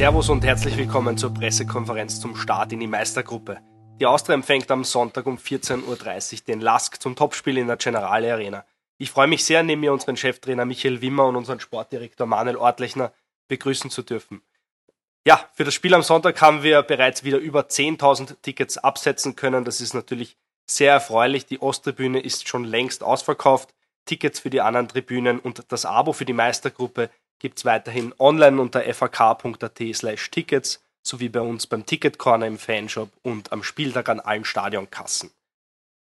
Servus und herzlich willkommen zur Pressekonferenz zum Start in die Meistergruppe. Die Austria empfängt am Sonntag um 14.30 Uhr den Lask zum Topspiel in der Generale Arena. Ich freue mich sehr, neben mir unseren Cheftrainer Michael Wimmer und unseren Sportdirektor Manuel Ortlechner begrüßen zu dürfen. Ja, für das Spiel am Sonntag haben wir bereits wieder über 10.000 Tickets absetzen können. Das ist natürlich sehr erfreulich. Die Osttribüne ist schon längst ausverkauft. Tickets für die anderen Tribünen und das Abo für die Meistergruppe gibt es weiterhin online unter fak.at slash tickets sowie bei uns beim Ticketcorner im Fanshop und am Spieltag an allen Stadionkassen.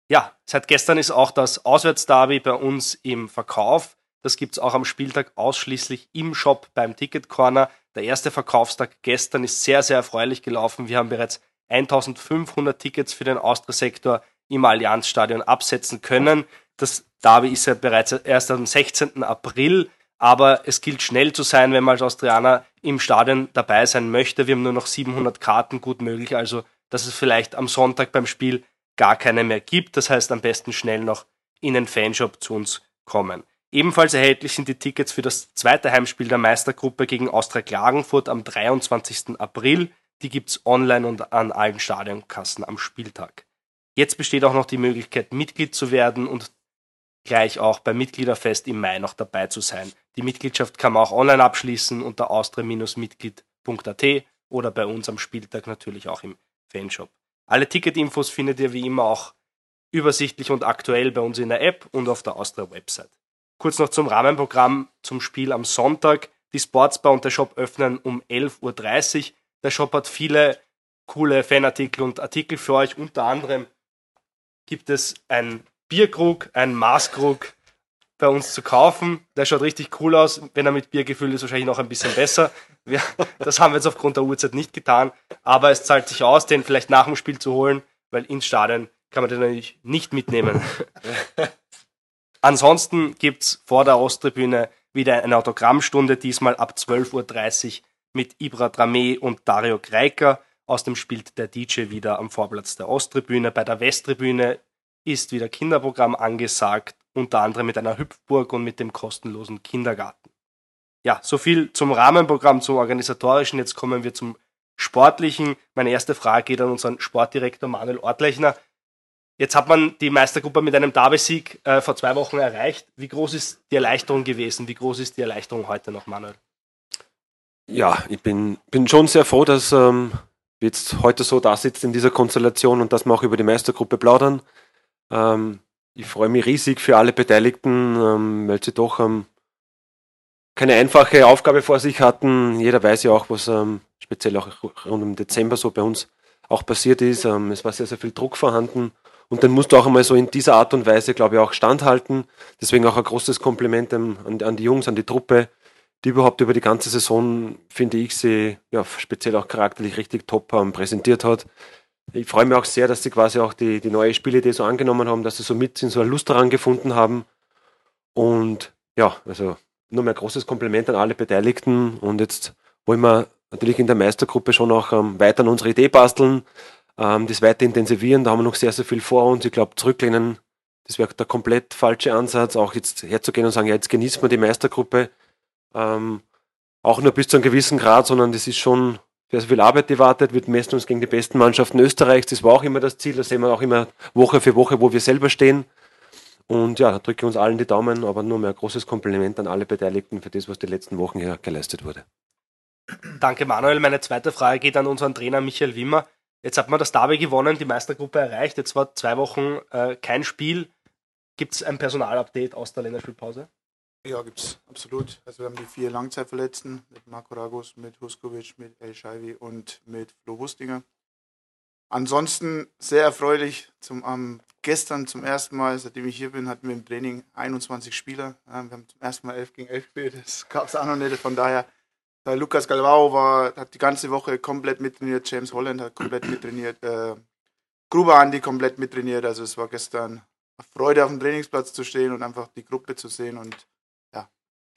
Ja, seit gestern ist auch das Auswärtsderby bei uns im Verkauf. Das gibt es auch am Spieltag ausschließlich im Shop beim Ticketcorner. Der erste Verkaufstag gestern ist sehr, sehr erfreulich gelaufen. Wir haben bereits 1500 Tickets für den Austria-Sektor im Allianzstadion absetzen können. Das Derby ist ja bereits erst am 16. April, aber es gilt schnell zu sein, wenn man als Austrianer im Stadion dabei sein möchte. Wir haben nur noch 700 Karten, gut möglich, also dass es vielleicht am Sonntag beim Spiel gar keine mehr gibt. Das heißt, am besten schnell noch in den Fanshop zu uns kommen. Ebenfalls erhältlich sind die Tickets für das zweite Heimspiel der Meistergruppe gegen Austria Klagenfurt am 23. April. Die gibt's online und an allen Stadionkassen am Spieltag. Jetzt besteht auch noch die Möglichkeit, Mitglied zu werden und gleich auch beim Mitgliederfest im Mai noch dabei zu sein. Die Mitgliedschaft kann man auch online abschließen unter austria-mitglied.at oder bei uns am Spieltag natürlich auch im Fanshop. Alle Ticketinfos findet ihr wie immer auch übersichtlich und aktuell bei uns in der App und auf der Austria-Website. Kurz noch zum Rahmenprogramm zum Spiel am Sonntag. Die Sportsbar und der Shop öffnen um 11.30 Uhr. Der Shop hat viele coole Fanartikel und Artikel für euch. Unter anderem gibt es ein Bierkrug, ein Maßkrug bei uns zu kaufen. Der schaut richtig cool aus. Wenn er mit Bier gefüllt ist, wahrscheinlich noch ein bisschen besser. Wir, das haben wir jetzt aufgrund der Uhrzeit nicht getan. Aber es zahlt sich aus, den vielleicht nach dem Spiel zu holen, weil ins Stadion kann man den natürlich nicht mitnehmen. Ansonsten gibt es vor der Osttribüne wieder eine Autogrammstunde, diesmal ab 12.30 Uhr mit Ibra Drame und Dario Kreiker. Außerdem spielt der DJ wieder am Vorplatz der Osttribüne. Bei der Westtribüne ist wieder Kinderprogramm angesagt, unter anderem mit einer Hüpfburg und mit dem kostenlosen Kindergarten. Ja, so viel zum Rahmenprogramm, zum organisatorischen. Jetzt kommen wir zum sportlichen. Meine erste Frage geht an unseren Sportdirektor Manuel Ortlechner. Jetzt hat man die Meistergruppe mit einem Derby-Sieg äh, vor zwei Wochen erreicht. Wie groß ist die Erleichterung gewesen? Wie groß ist die Erleichterung heute noch, Manuel? Ja, ich bin, bin schon sehr froh, dass ähm, wir jetzt heute so da sitzen in dieser Konstellation und dass wir auch über die Meistergruppe plaudern. Ähm, ich freue mich riesig für alle Beteiligten, ähm, weil sie doch ähm, keine einfache Aufgabe vor sich hatten. Jeder weiß ja auch, was ähm, speziell auch rund im Dezember so bei uns auch passiert ist. Es war sehr, sehr viel Druck vorhanden. Und dann musst du auch einmal so in dieser Art und Weise, glaube ich, auch standhalten. Deswegen auch ein großes Kompliment an, die Jungs, an die Truppe, die überhaupt über die ganze Saison, finde ich, sie ja, speziell auch charakterlich richtig top präsentiert hat. Ich freue mich auch sehr, dass sie quasi auch die, die neue Spielidee so angenommen haben, dass sie so mit sind, so eine Lust daran gefunden haben. Und ja, also nur mehr großes Kompliment an alle Beteiligten. Und jetzt wollen wir natürlich in der Meistergruppe schon auch ähm, weiter an unsere Idee basteln, ähm, das weiter intensivieren. Da haben wir noch sehr, sehr viel vor uns. Ich glaube, zurücklehnen, das wäre der komplett falsche Ansatz, auch jetzt herzugehen und sagen, ja, jetzt genießen wir die Meistergruppe. Ähm, auch nur bis zu einem gewissen Grad, sondern das ist schon sehr, viel Arbeit, die wartet. Wir messen uns gegen die besten Mannschaften Österreichs. Das war auch immer das Ziel. Das sehen wir auch immer Woche für Woche, wo wir selber stehen. Und ja, da drücke ich uns allen die Daumen, aber nur mehr ein großes Kompliment an alle Beteiligten für das, was die letzten Wochen hier geleistet wurde. Danke, Manuel. Meine zweite Frage geht an unseren Trainer Michael Wimmer. Jetzt hat man das Derby gewonnen, die Meistergruppe erreicht. Jetzt war zwei Wochen äh, kein Spiel. Gibt es ein Personalupdate aus der Länderspielpause? Ja, gibt es absolut. Also wir haben die vier Langzeitverletzten mit Marco Ragos, mit Huskovic, mit El Scheivi und mit Flo Wustinger. Ansonsten sehr erfreulich. Zum, ähm, gestern zum ersten Mal, seitdem ich hier bin, hatten wir im Training 21 Spieler. Ja, wir haben zum ersten Mal 11 gegen 11 gespielt. Das gab es auch noch nicht. Von daher, äh, Lukas Galvao war, hat die ganze Woche komplett mittrainiert. James Holland hat komplett mittrainiert. Äh, Gruber Andi komplett mittrainiert. Also es war gestern eine Freude, auf dem Trainingsplatz zu stehen und einfach die Gruppe zu sehen. Und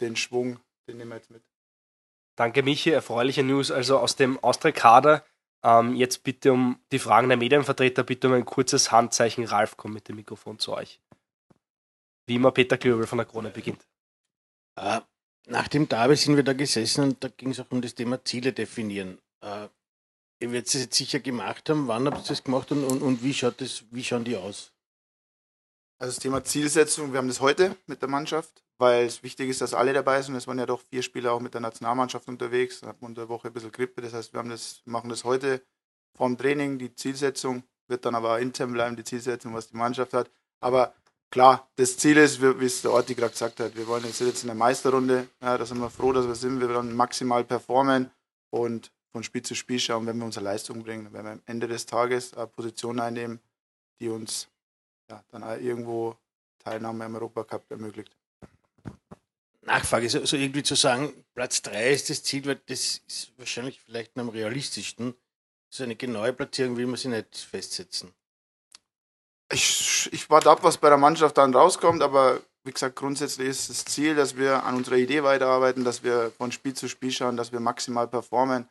den Schwung, den nehmen wir jetzt mit. Danke, Michi. Erfreuliche News also aus dem Austria-Kader. Ähm, jetzt bitte um die Fragen der Medienvertreter, bitte um ein kurzes Handzeichen. Ralf kommt mit dem Mikrofon zu euch. Wie immer Peter Klöbel von der Krone beginnt. Äh, Nach dem Derby sind wir da gesessen und da ging es auch um das Thema Ziele definieren. Äh, ihr werdet es jetzt sicher gemacht haben. Wann habt ihr das gemacht und, und, und wie, schaut das, wie schauen die aus? Also das Thema Zielsetzung, wir haben das heute mit der Mannschaft, weil es wichtig ist, dass alle dabei sind. Es waren ja doch vier Spieler auch mit der Nationalmannschaft unterwegs. Dann hat man unter der Woche ein bisschen Grippe. Das heißt, wir haben das, machen das heute vorm Training. Die Zielsetzung wird dann aber intern bleiben, die Zielsetzung, was die Mannschaft hat. Aber klar, das Ziel ist, wie es der Orti gerade gesagt hat, wir wollen jetzt, in der Meisterrunde. Ja, da sind wir froh, dass wir sind. Wir wollen maximal performen und von Spiel zu Spiel schauen, wenn wir unsere Leistung bringen. Wenn wir am Ende des Tages eine Position einnehmen, die uns ja, dann irgendwo Teilnahme am Europacup ermöglicht. Nachfrage, so, so, irgendwie zu sagen, Platz 3 ist das Ziel, weil das ist wahrscheinlich vielleicht am realistischsten. So eine genaue Platzierung will man sich nicht festsetzen. Ich, ich warte ab, was bei der Mannschaft dann rauskommt, aber wie gesagt, grundsätzlich ist das Ziel, dass wir an unserer Idee weiterarbeiten, dass wir von Spiel zu Spiel schauen, dass wir maximal performen.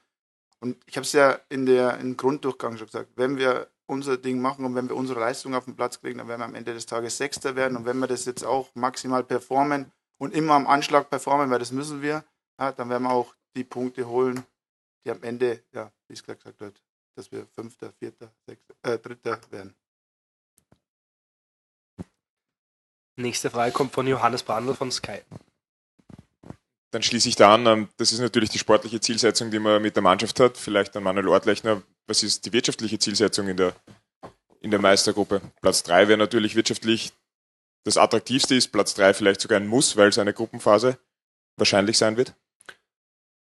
Und ich habe es ja in der im Grunddurchgang schon gesagt, wenn wir unser Ding machen und wenn wir unsere Leistung auf den Platz kriegen, dann werden wir am Ende des Tages Sechster werden. Und wenn wir das jetzt auch maximal performen und immer am Anschlag performen, weil das müssen wir, ja, dann werden wir auch die Punkte holen, die am Ende, ja, wie es gesagt wird, dass wir Fünfter, Vierter, Sechster, äh, Dritter werden. Nächste Frage kommt von Johannes Brandl von Sky dann schließe ich da an, ähm, das ist natürlich die sportliche Zielsetzung, die man mit der Mannschaft hat. Vielleicht an Manuel Ortlechner, was ist die wirtschaftliche Zielsetzung in der, in der Meistergruppe? Platz 3 wäre natürlich wirtschaftlich das attraktivste ist, Platz 3 vielleicht sogar ein Muss, weil es eine Gruppenphase wahrscheinlich sein wird.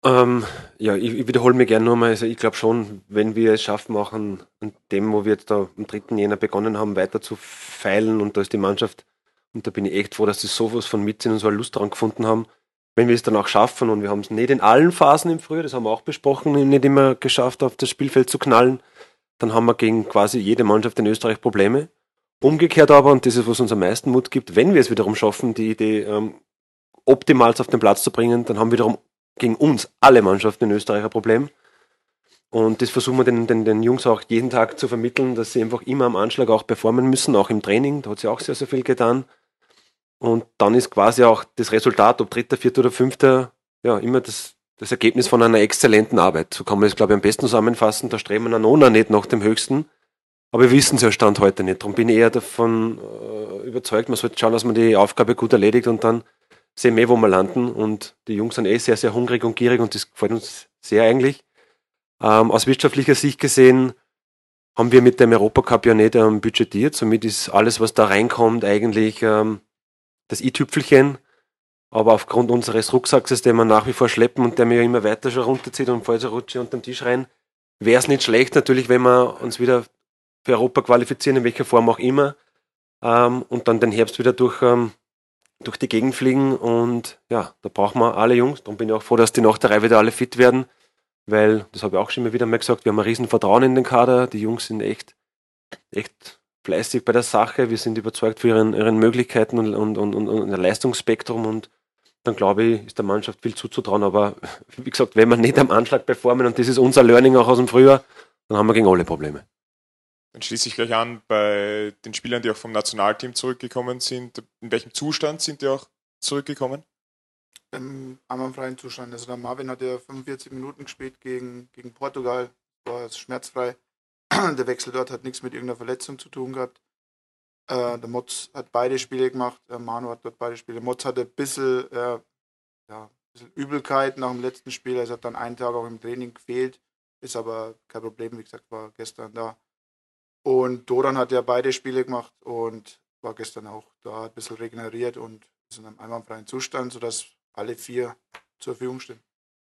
Ähm, ja, ich, ich wiederhole mir gerne nochmal. Also ich glaube schon, wenn wir es schaffen, auch an, dem, wo wir jetzt da am 3. Jänner begonnen haben, weiter zu feilen und da ist die Mannschaft, und da bin ich echt froh, dass sie sowas von mitsehen und so eine Lust daran gefunden haben, wenn wir es dann auch schaffen und wir haben es nicht in allen Phasen im Frühjahr, das haben wir auch besprochen, nicht immer geschafft, auf das Spielfeld zu knallen, dann haben wir gegen quasi jede Mannschaft in Österreich Probleme. Umgekehrt aber, und das ist, was uns am meisten Mut gibt, wenn wir es wiederum schaffen, die Idee ähm, optimal auf den Platz zu bringen, dann haben wiederum gegen uns alle Mannschaften in Österreich ein Problem. Und das versuchen wir den, den, den Jungs auch jeden Tag zu vermitteln, dass sie einfach immer am Anschlag auch performen müssen, auch im Training. Da hat sie auch sehr, sehr viel getan. Und dann ist quasi auch das Resultat, ob dritter, vierter oder fünfter, ja, immer das, das Ergebnis von einer exzellenten Arbeit. So kann man das, glaube ich, am besten zusammenfassen. Da streben wir noch nicht nach dem Höchsten. Aber wir wissen es ja Stand heute nicht. Darum bin ich eher davon äh, überzeugt, man sollte schauen, dass man die Aufgabe gut erledigt und dann sehen wir, wo wir landen. Und die Jungs sind eh sehr, sehr hungrig und gierig und das gefällt uns sehr eigentlich. Ähm, aus wirtschaftlicher Sicht gesehen haben wir mit dem Europacup ja nicht ähm, budgetiert. Somit ist alles, was da reinkommt, eigentlich ähm, das i-Tüpfelchen. Aber aufgrund unseres Rucksacks, den wir nach wie vor schleppen und der mir ja immer weiter schon runterzieht und falls rutsche unter den Tisch rein, wäre es nicht schlecht natürlich, wenn wir uns wieder für Europa qualifizieren, in welcher Form auch immer, ähm, und dann den Herbst wieder durch, ähm, durch die Gegend fliegen. Und ja, da brauchen wir alle Jungs. Darum bin ich auch froh, dass die nach der Reihe wieder alle fit werden, weil, das habe ich auch schon immer wieder mal gesagt, wir haben ein riesen Vertrauen in den Kader. Die Jungs sind echt, echt fleißig bei der Sache, wir sind überzeugt für ihren, ihren Möglichkeiten und, und, und, und, und Leistungsspektrum und dann glaube ich, ist der Mannschaft viel zuzutrauen. Aber wie gesagt, wenn wir nicht am Anschlag performen, und das ist unser Learning auch aus dem Frühjahr, dann haben wir gegen alle Probleme. Dann schließe ich gleich an bei den Spielern, die auch vom Nationalteam zurückgekommen sind. In welchem Zustand sind die auch zurückgekommen? Im freien Zustand. Also der Marvin hat ja 45 Minuten gespielt gegen, gegen Portugal, war schmerzfrei. der Wechsel dort hat nichts mit irgendeiner Verletzung zu tun gehabt. Äh, der Motz hat beide Spiele gemacht, äh, Manu hat dort beide Spiele. Motz hatte ein bisschen, äh, ja, ein bisschen Übelkeit nach dem letzten Spiel, also hat dann einen Tag auch im Training gefehlt, ist aber kein Problem, wie gesagt, war gestern da. Und Doran hat ja beide Spiele gemacht und war gestern auch da, ein bisschen regeneriert und ist in einem einwandfreien Zustand, sodass alle vier zur Verfügung stehen.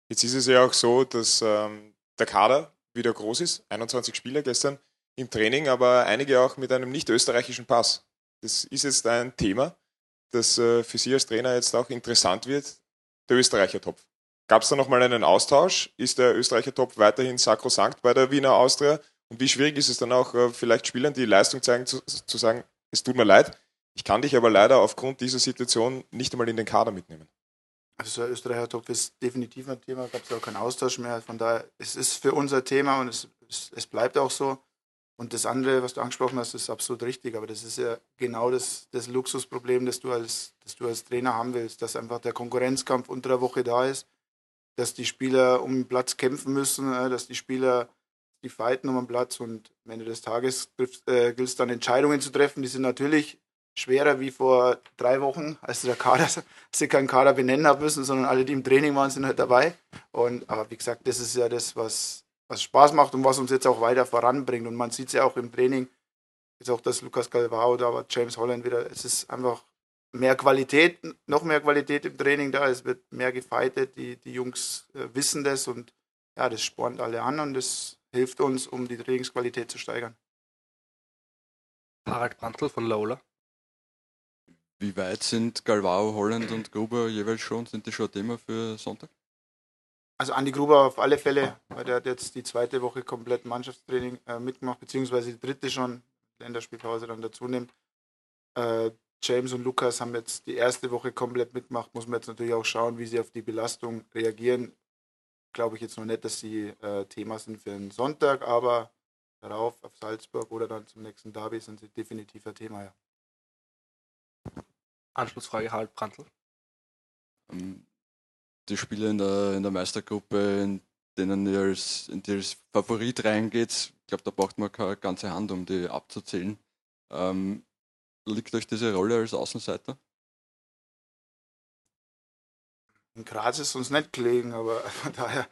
Jetzt ist es ja auch so, dass ähm, der Kader wieder groß ist. 21 Spieler gestern im Training, aber einige auch mit einem nicht österreichischen Pass. Das ist jetzt ein Thema, das äh, für Sie als Trainer jetzt auch interessant wird, der Österreicher Topf. Gab es da nochmal einen Austausch? Ist der Österreicher Topf weiterhin sakrosankt bei der Wiener Austria? Und wie schwierig ist es dann auch, äh, vielleicht Spielern, die Leistung zeigen, zu, zu sagen, es tut mir leid, ich kann dich aber leider aufgrund dieser Situation nicht einmal in den Kader mitnehmen? Also der Österreicher Topf ist definitiv ein Thema, gab es auch keinen Austausch mehr. Von daher, es ist für unser Thema und es, es, es bleibt auch so. Und das andere, was du angesprochen hast, ist absolut richtig. Aber das ist ja genau das, das Luxusproblem, das du, als, das du als Trainer haben willst, dass einfach der Konkurrenzkampf unter der Woche da ist, dass die Spieler um den Platz kämpfen müssen, dass die Spieler die fighten um den Platz und am Ende des Tages äh, gilt es dann Entscheidungen zu treffen. Die sind natürlich schwerer wie vor drei Wochen, als der Kader, sie keinen Kader benennen haben müssen, sondern alle, die im Training waren, sind halt dabei. Und aber wie gesagt, das ist ja das, was, was Spaß macht und was uns jetzt auch weiter voranbringt. Und man sieht es ja auch im Training, jetzt auch das Lukas Galvao, da war James Holland wieder, es ist einfach mehr Qualität, noch mehr Qualität im Training da, es wird mehr gefightet, die, die Jungs äh, wissen das und ja, das spornt alle an und das hilft uns, um die Trainingsqualität zu steigern. Harald Brandl von Lola. Wie weit sind Galvao, Holland und Gruber jeweils schon? Sind die schon Thema für Sonntag? Also Andi Gruber auf alle Fälle, weil der hat jetzt die zweite Woche komplett Mannschaftstraining äh, mitgemacht, beziehungsweise die dritte schon, Länderspielpause dann dazu nimmt. Äh, James und Lukas haben jetzt die erste Woche komplett mitgemacht. Muss man jetzt natürlich auch schauen, wie sie auf die Belastung reagieren. Glaube ich jetzt noch nicht, dass sie äh, Thema sind für den Sonntag, aber darauf auf Salzburg oder dann zum nächsten Derby sind sie definitiv ein Thema, ja. Anschlussfrage Harald Brandl. Ähm, die Spiele in der, in der Meistergruppe, in denen ihr als, in die als Favorit reingeht, ich glaube, da braucht man keine ganze Hand, um die abzuzählen. Ähm, liegt euch diese Rolle als Außenseiter? In Graz ist uns nicht gelegen, aber von daher,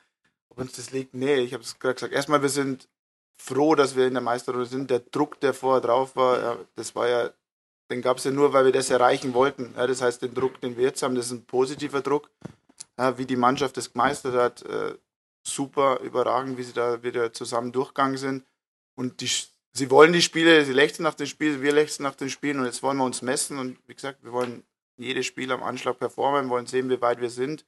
ob uns das liegt, nee, ich habe es gerade gesagt. Erstmal, wir sind froh, dass wir in der Meisterrunde sind. Der Druck, der vorher drauf war, das war ja den gab es ja nur, weil wir das erreichen wollten. Ja, das heißt, den Druck, den wir jetzt haben, das ist ein positiver Druck. Ja, wie die Mannschaft das gemeistert hat, äh, super, überragend, wie sie da wieder zusammen durchgegangen sind. Und die, sie wollen die Spiele, sie lechzen nach den Spielen, wir lechzen nach den Spielen und jetzt wollen wir uns messen. Und wie gesagt, wir wollen jedes Spiel am Anschlag performen, wollen sehen, wie weit wir sind.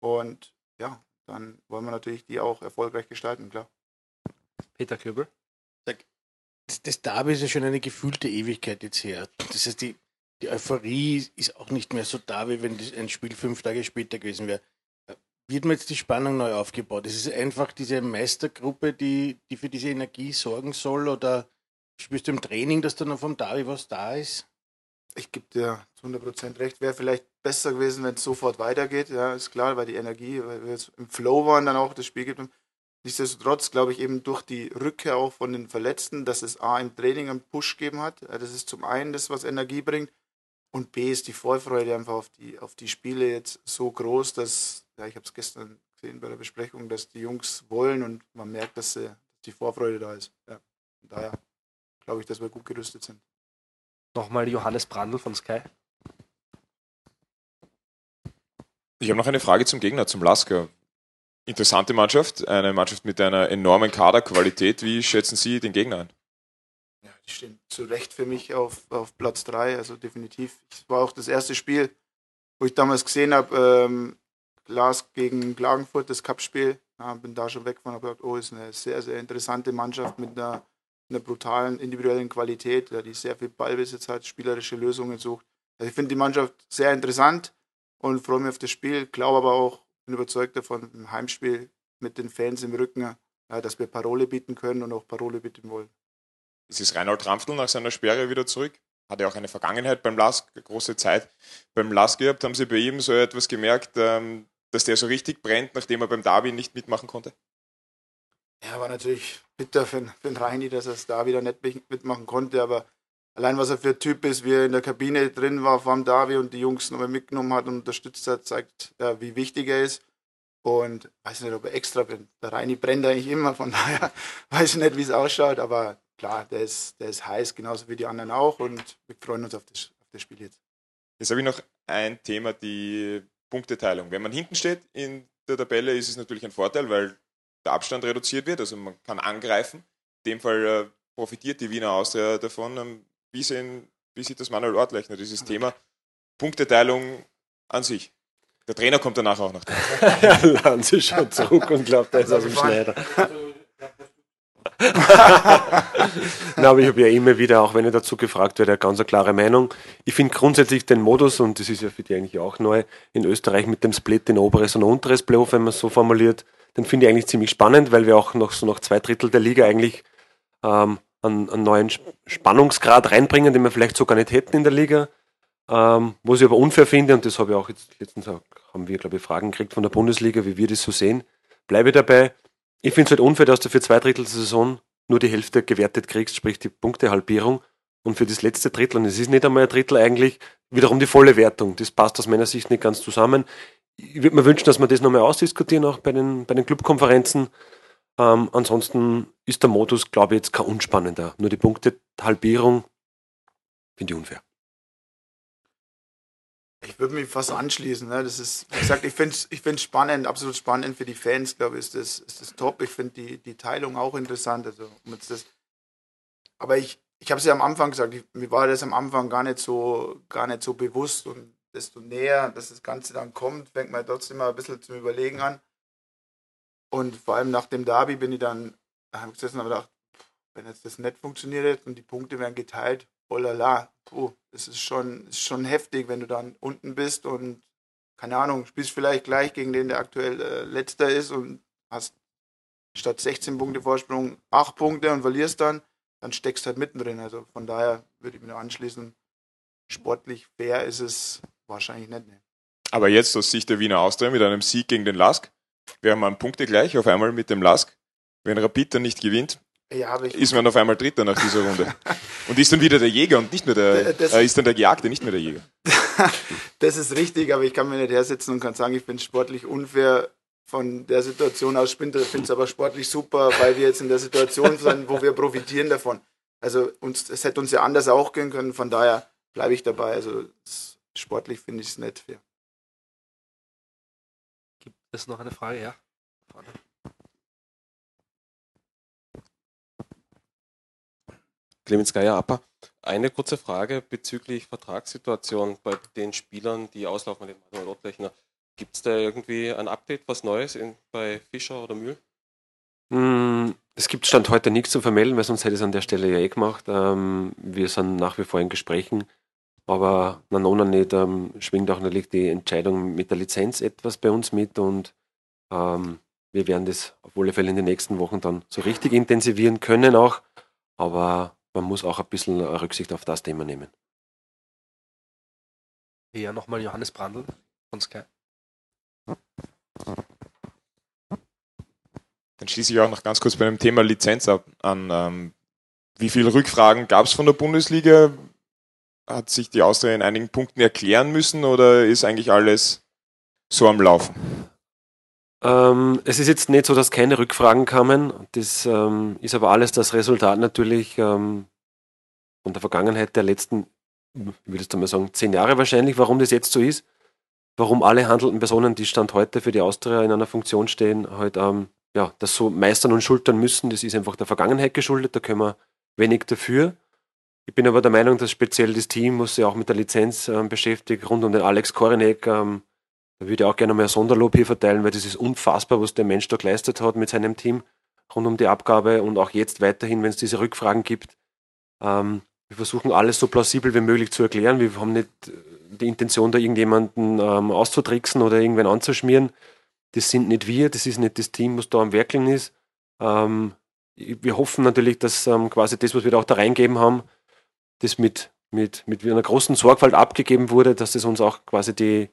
Und ja, dann wollen wir natürlich die auch erfolgreich gestalten, klar. Peter Klöbel das, das Derby ist ja schon eine gefühlte Ewigkeit jetzt her. Das heißt, die, die Euphorie ist auch nicht mehr so da, wie wenn ein Spiel fünf Tage später gewesen wäre. Wird mir jetzt die Spannung neu aufgebaut? Es ist einfach diese Meistergruppe, die, die für diese Energie sorgen soll oder spürst du im Training, dass da noch vom Derby was da ist? Ich gebe dir zu 100% recht. Wäre vielleicht besser gewesen, wenn es sofort weitergeht. Ja, ist klar, weil die Energie, weil wir jetzt im Flow waren, dann auch das Spiel gibt. Nichtsdestotrotz glaube ich eben durch die Rückkehr auch von den Verletzten, dass es A im Training einen Push gegeben hat. Das ist zum einen das, was Energie bringt. Und B ist die Vorfreude einfach auf die, auf die Spiele jetzt so groß, dass, ja, ich habe es gestern gesehen bei der Besprechung, dass die Jungs wollen und man merkt, dass, dass die Vorfreude da ist. Ja, von daher glaube ich, dass wir gut gerüstet sind. Nochmal Johannes Brandl von Sky. Ich habe noch eine Frage zum Gegner, zum Lasker interessante Mannschaft, eine Mannschaft mit einer enormen Kaderqualität. Wie schätzen Sie den Gegner ein? Ja, die stehen zu Recht für mich auf, auf Platz 3, also definitiv. Es war auch das erste Spiel, wo ich damals gesehen habe, ähm, Glas gegen Klagenfurt, das Cup-Spiel. Ja, bin da schon weg von, habe gedacht, oh, ist eine sehr, sehr interessante Mannschaft mit einer, einer brutalen individuellen Qualität, ja, die sehr viel Ballbesitz hat, spielerische Lösungen sucht. Also ich finde die Mannschaft sehr interessant und freue mich auf das Spiel, glaube aber auch, bin überzeugt davon, im Heimspiel mit den Fans im Rücken, ja, dass wir Parole bieten können und auch Parole bieten wollen. Es ist Reinhold Trampfl nach seiner Sperre wieder zurück. Hat ja auch eine Vergangenheit beim LASK, große Zeit beim LASK gehabt. Haben Sie bei ihm so etwas gemerkt, ähm, dass der so richtig brennt, nachdem er beim Derby nicht mitmachen konnte? Ja, war natürlich bitter für, den Reini, dass er es da wieder nicht mitmachen konnte, aber allein was er für ein Typ ist, wie er in der Kabine drin war vor dem Davi und die Jungs nochmal mitgenommen hat und unterstützt hat, zeigt, ja, wie wichtig er ist. Und weiß nicht, ob er extra bin. Der Reini brennt eigentlich immer, von daher weiß ich nicht, wie es ausschaut, aber klar, der ist, der ist heiß, genauso wie die anderen auch und wir freuen uns auf das, auf das Spiel jetzt. Jetzt habe ich noch ein Thema, die Punkteteilung. Wenn man hinten steht in der Tabelle, ist es natürlich ein Vorteil, weil der Abstand reduziert wird, also man kann angreifen. In dem Fall äh, profitiert die Wiener Austria davon. Ähm, wie, sehen, wie sieht das Manuel Ortlechner, dieses Thema Punkteteilung an sich? Der Trainer kommt danach auch noch. ja, Sie schon zurück und glaubt, er ist aus dem Schneider. Na, aber ich habe ja immer wieder, auch wenn ich dazu gefragt werde, eine ganz klare Meinung. Ich finde grundsätzlich den Modus, und das ist ja für die eigentlich auch neu, in Österreich mit dem Split in oberes und unteres Playoff, wenn man es so formuliert, den finde ich eigentlich ziemlich spannend, weil wir auch noch so noch zwei Drittel der Liga eigentlich ähm, einen, einen neuen Spannungsgrad reinbringen, den wir vielleicht sogar nicht hätten in der Liga. Ähm, was ich aber unfair finde, und das habe ich auch jetzt letztens haben wir, glaube ich, Fragen gekriegt von der Bundesliga, wie wir das so sehen, bleibe dabei. Ich finde es halt unfair, dass du für zwei Drittel der Saison nur die Hälfte gewertet kriegst, sprich die Punktehalbierung. Und für das letzte Drittel, und es ist nicht einmal ein Drittel eigentlich, wiederum die volle Wertung. Das passt aus meiner Sicht nicht ganz zusammen. Ich würde mir wünschen, dass wir das nochmal ausdiskutieren, auch bei den, bei den Clubkonferenzen. Ähm, ansonsten ist der Modus, glaube ich, jetzt kein unspannender. Nur die Punktehalbierung finde ich unfair. Ich würde mich fast anschließen. Ne? Das ist, wie gesagt, ich finde es ich spannend, absolut spannend für die Fans, glaube ich, ist das, ist das top. Ich finde die, die Teilung auch interessant. Also, um das, aber ich, ich habe es ja am Anfang gesagt, ich, mir war das am Anfang gar nicht so, gar nicht so bewusst und desto näher, dass das Ganze dann kommt, fängt man trotzdem mal ein bisschen zum Überlegen an. Und vor allem nach dem Derby bin ich dann, habe ich gesessen und gedacht, wenn jetzt das nicht funktioniert und die Punkte werden geteilt, oh la la, puh, das ist schon, ist schon heftig, wenn du dann unten bist und keine Ahnung, spielst vielleicht gleich gegen den, der aktuell äh, letzter ist und hast statt 16 Punkte Vorsprung 8 Punkte und verlierst dann, dann steckst du halt mittendrin. Also von daher würde ich mir anschließen, sportlich fair ist es wahrscheinlich nicht. Ne. Aber jetzt aus Sicht der Wiener Austria mit einem Sieg gegen den Lask, wir haben einen Punkte gleich auf einmal mit dem Lask. Wenn Rapid dann nicht gewinnt, ja, ist man auf einmal Dritter nach dieser Runde. und ist dann wieder der Jäger und nicht mehr der, das, äh, ist dann der Gejagte, nicht mehr der Jäger. das ist richtig, aber ich kann mir nicht hersetzen und kann sagen, ich bin sportlich unfair von der Situation aus. Ich finde es aber sportlich super, weil wir jetzt in der Situation sind, wo wir profitieren davon. Also uns, es hätte uns ja anders auch gehen können, von daher bleibe ich dabei. Also sportlich finde ich es nicht fair. Gibt es noch eine Frage? Ja. Vorne. Clemens Geier-Apper. Eine kurze Frage bezüglich Vertragssituation bei den Spielern, die auslaufen, den Manuel Ottlechner. Gibt es da irgendwie ein Update, was Neues in, bei Fischer oder Mühl? Hm, es gibt Stand heute nichts zu vermelden, weil sonst hätte ich es an der Stelle ja eh gemacht. Ähm, wir sind nach wie vor in Gesprächen, aber na nona nicht ähm, schwingt auch natürlich die Entscheidung mit der Lizenz etwas bei uns mit und ähm, wir werden das auf alle Fälle in den nächsten Wochen dann so richtig intensivieren können auch. Aber man muss auch ein bisschen Rücksicht auf das Thema nehmen. Ja, nochmal Johannes Brandl von Sky. Dann schließe ich auch noch ganz kurz bei dem Thema Lizenz ab an. Ähm, wie viele Rückfragen gab es von der Bundesliga? Hat sich die Austria in einigen Punkten erklären müssen oder ist eigentlich alles so am Laufen? Ähm, es ist jetzt nicht so, dass keine Rückfragen kamen. Das ähm, ist aber alles das Resultat natürlich ähm, von der Vergangenheit der letzten, ich würde jetzt mal sagen, zehn Jahre wahrscheinlich, warum das jetzt so ist. Warum alle handelnden Personen, die Stand heute für die Austria in einer Funktion stehen, halt ähm, ja, das so meistern und schultern müssen. Das ist einfach der Vergangenheit geschuldet, da können wir wenig dafür. Ich bin aber der Meinung, dass speziell das Team, was sich auch mit der Lizenz ähm, beschäftigt, rund um den Alex Korinek, ähm, da würde ich auch gerne mal ein Sonderlob hier verteilen, weil das ist unfassbar, was der Mensch da geleistet hat mit seinem Team rund um die Abgabe und auch jetzt weiterhin, wenn es diese Rückfragen gibt. Ähm, wir versuchen alles so plausibel wie möglich zu erklären. Wir haben nicht die Intention, da irgendjemanden ähm, auszutricksen oder irgendwen anzuschmieren. Das sind nicht wir, das ist nicht das Team, was da am Werkeln ist. Ähm, wir hoffen natürlich, dass ähm, quasi das, was wir da auch da reingeben haben, das mit, mit, mit einer großen Sorgfalt abgegeben wurde, dass das uns auch quasi die,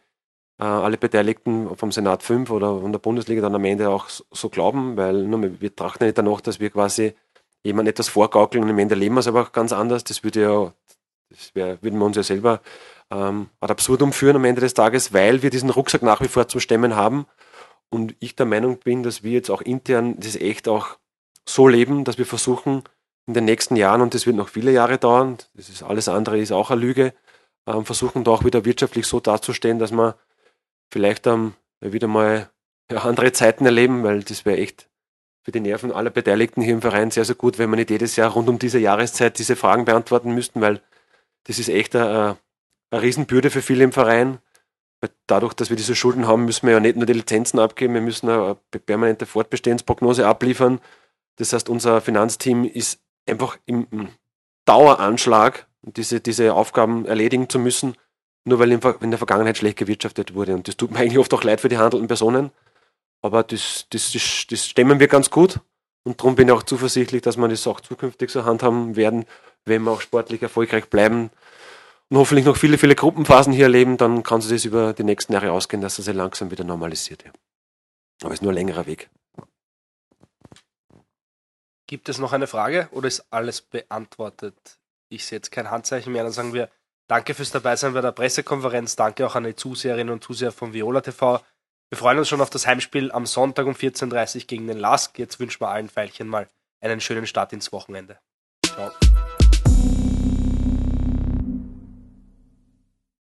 äh, alle Beteiligten vom Senat 5 oder von der Bundesliga dann am Ende auch so glauben, weil nur, wir trachten nicht danach, dass wir quasi jemand etwas vorgaukeln und am Ende leben wir es aber auch ganz anders. Das würde ja, das wär, würden wir uns ja selber ähm, ad absurdum führen am Ende des Tages, weil wir diesen Rucksack nach wie vor zum Stemmen haben. Und ich der Meinung bin, dass wir jetzt auch intern das echt auch so leben, dass wir versuchen, in den nächsten Jahren, und das wird noch viele Jahre dauern, das ist alles andere ist auch eine Lüge, ähm, versuchen da auch wieder wirtschaftlich so dazustehen, dass wir vielleicht ähm, wieder mal ja, andere Zeiten erleben, weil das wäre echt für die Nerven aller Beteiligten hier im Verein sehr, sehr gut, wenn wir nicht jedes Jahr rund um diese Jahreszeit diese Fragen beantworten müssten, weil das ist echt eine, eine Riesenbürde für viele im Verein. Weil dadurch, dass wir diese Schulden haben, müssen wir ja nicht nur die Lizenzen abgeben, wir müssen eine permanente Fortbestehensprognose abliefern. Das heißt, unser Finanzteam ist einfach im Daueranschlag, diese, diese Aufgaben erledigen zu müssen nur weil in der Vergangenheit schlecht gewirtschaftet wurde. Und das tut mir eigentlich oft auch leid für die handelnden Personen. Aber das, das, das, das stemmen wir ganz gut. Und darum bin ich auch zuversichtlich, dass wir das auch zukünftig so handhaben werden, wenn wir auch sportlich erfolgreich bleiben und hoffentlich noch viele, viele Gruppenphasen hier erleben, dann kann sich das über die nächsten Jahre ausgehen, dass das langsam wieder normalisiert. Ja. Aber es ist nur ein längerer Weg. Gibt es noch eine Frage oder ist alles beantwortet? Ich sehe jetzt kein Handzeichen mehr, dann sagen wir Danke fürs Dabeisein bei der Pressekonferenz. Danke auch an die Zuseherinnen und Zuseher von Viola TV. Wir freuen uns schon auf das Heimspiel am Sonntag um 14.30 Uhr gegen den Lask. Jetzt wünschen wir allen Pfeilchen mal einen schönen Start ins Wochenende. Ciao.